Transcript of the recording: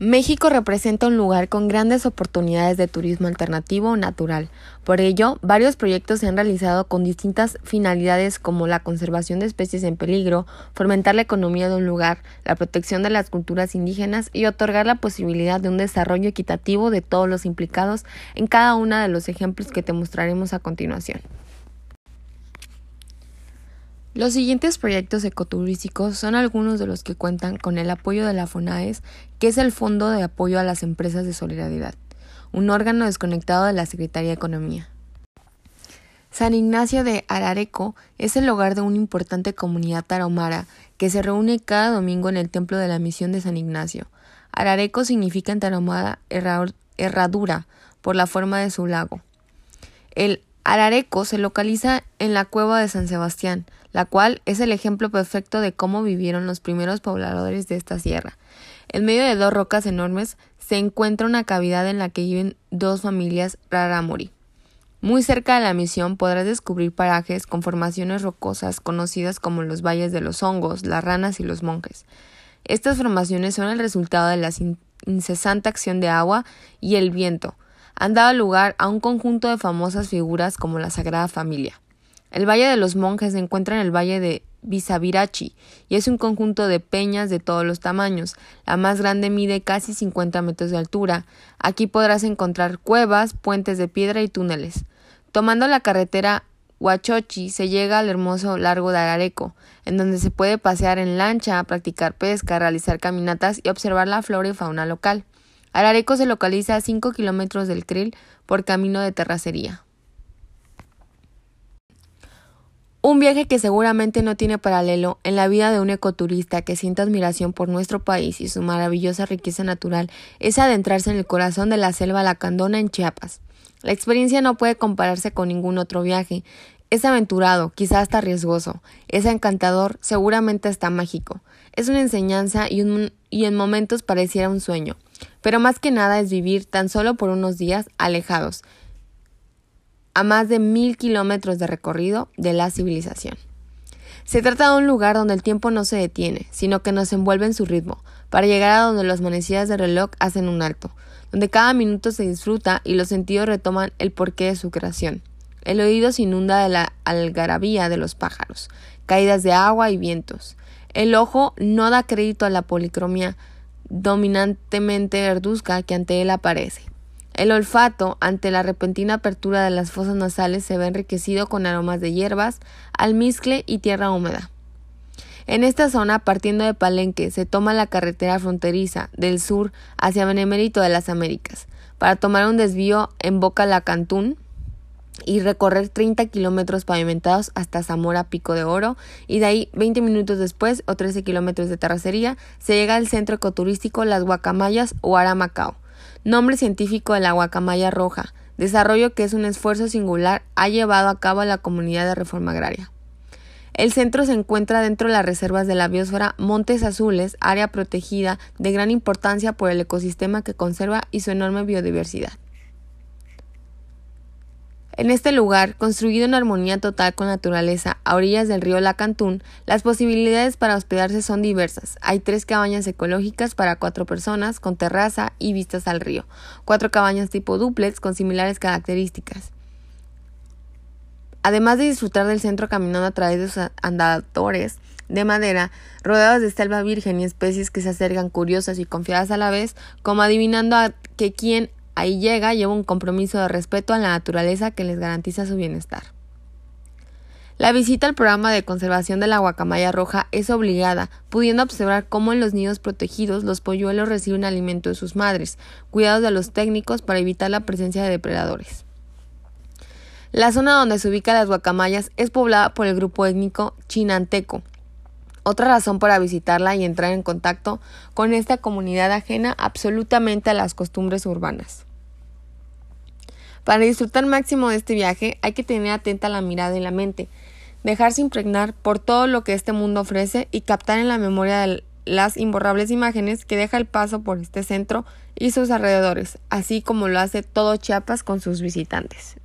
México representa un lugar con grandes oportunidades de turismo alternativo o natural. Por ello, varios proyectos se han realizado con distintas finalidades como la conservación de especies en peligro, fomentar la economía de un lugar, la protección de las culturas indígenas y otorgar la posibilidad de un desarrollo equitativo de todos los implicados en cada uno de los ejemplos que te mostraremos a continuación. Los siguientes proyectos ecoturísticos son algunos de los que cuentan con el apoyo de la FONAES, que es el Fondo de Apoyo a las Empresas de Solidaridad, un órgano desconectado de la Secretaría de Economía. San Ignacio de Arareco es el hogar de una importante comunidad tarahumara que se reúne cada domingo en el Templo de la Misión de San Ignacio. Arareco significa en tarahumara herradura por la forma de su lago. El Arareco se localiza en la cueva de San Sebastián, la cual es el ejemplo perfecto de cómo vivieron los primeros pobladores de esta sierra. En medio de dos rocas enormes se encuentra una cavidad en la que viven dos familias raramuri. Muy cerca de la misión podrás descubrir parajes con formaciones rocosas conocidas como los valles de los hongos, las ranas y los monjes. Estas formaciones son el resultado de la incesante acción de agua y el viento. Han dado lugar a un conjunto de famosas figuras como la Sagrada Familia. El Valle de los Monjes se encuentra en el Valle de Visavirachi y es un conjunto de peñas de todos los tamaños. La más grande mide casi 50 metros de altura. Aquí podrás encontrar cuevas, puentes de piedra y túneles. Tomando la carretera Huachochi se llega al hermoso largo de Arareco, en donde se puede pasear en lancha, practicar pesca, realizar caminatas y observar la flora y fauna local. Arareco se localiza a 5 kilómetros del Krill por camino de terracería. Un viaje que seguramente no tiene paralelo en la vida de un ecoturista que siente admiración por nuestro país y su maravillosa riqueza natural es adentrarse en el corazón de la selva lacandona en Chiapas. La experiencia no puede compararse con ningún otro viaje. Es aventurado, quizá hasta riesgoso. Es encantador, seguramente hasta mágico. Es una enseñanza y en momentos pareciera un sueño. Pero más que nada es vivir tan solo por unos días alejados, a más de mil kilómetros de recorrido de la civilización. Se trata de un lugar donde el tiempo no se detiene, sino que nos envuelve en su ritmo, para llegar a donde las manecillas de reloj hacen un alto, donde cada minuto se disfruta y los sentidos retoman el porqué de su creación. El oído se inunda de la algarabía de los pájaros, caídas de agua y vientos. El ojo no da crédito a la policromía dominantemente verduzca que ante él aparece. El olfato, ante la repentina apertura de las fosas nasales, se ve enriquecido con aromas de hierbas, almizcle y tierra húmeda. En esta zona, partiendo de Palenque, se toma la carretera fronteriza del sur hacia Benemérito de las Américas, para tomar un desvío en Boca La Cantún y recorrer 30 kilómetros pavimentados hasta Zamora Pico de Oro, y de ahí 20 minutos después, o 13 kilómetros de terracería, se llega al centro ecoturístico Las Guacamayas o Aramacao nombre científico de la guacamaya roja, desarrollo que es un esfuerzo singular ha llevado a cabo la comunidad de reforma agraria. El centro se encuentra dentro de las reservas de la biosfera Montes Azules, área protegida de gran importancia por el ecosistema que conserva y su enorme biodiversidad. En este lugar, construido en armonía total con la naturaleza a orillas del río Lacantún, las posibilidades para hospedarse son diversas. Hay tres cabañas ecológicas para cuatro personas, con terraza y vistas al río, cuatro cabañas tipo duplex con similares características. Además de disfrutar del centro caminando a través de sus andadores de madera, rodeados de selva virgen y especies que se acercan curiosas y confiadas a la vez, como adivinando a que quien Ahí llega, lleva un compromiso de respeto a la naturaleza que les garantiza su bienestar. La visita al programa de conservación de la guacamaya roja es obligada, pudiendo observar cómo en los nidos protegidos los polluelos reciben alimento de sus madres, cuidados de los técnicos para evitar la presencia de depredadores. La zona donde se ubican las guacamayas es poblada por el grupo étnico chinanteco. Otra razón para visitarla y entrar en contacto con esta comunidad ajena absolutamente a las costumbres urbanas. Para disfrutar máximo de este viaje hay que tener atenta la mirada y la mente, dejarse impregnar por todo lo que este mundo ofrece y captar en la memoria las imborrables imágenes que deja el paso por este centro y sus alrededores, así como lo hace todo Chiapas con sus visitantes.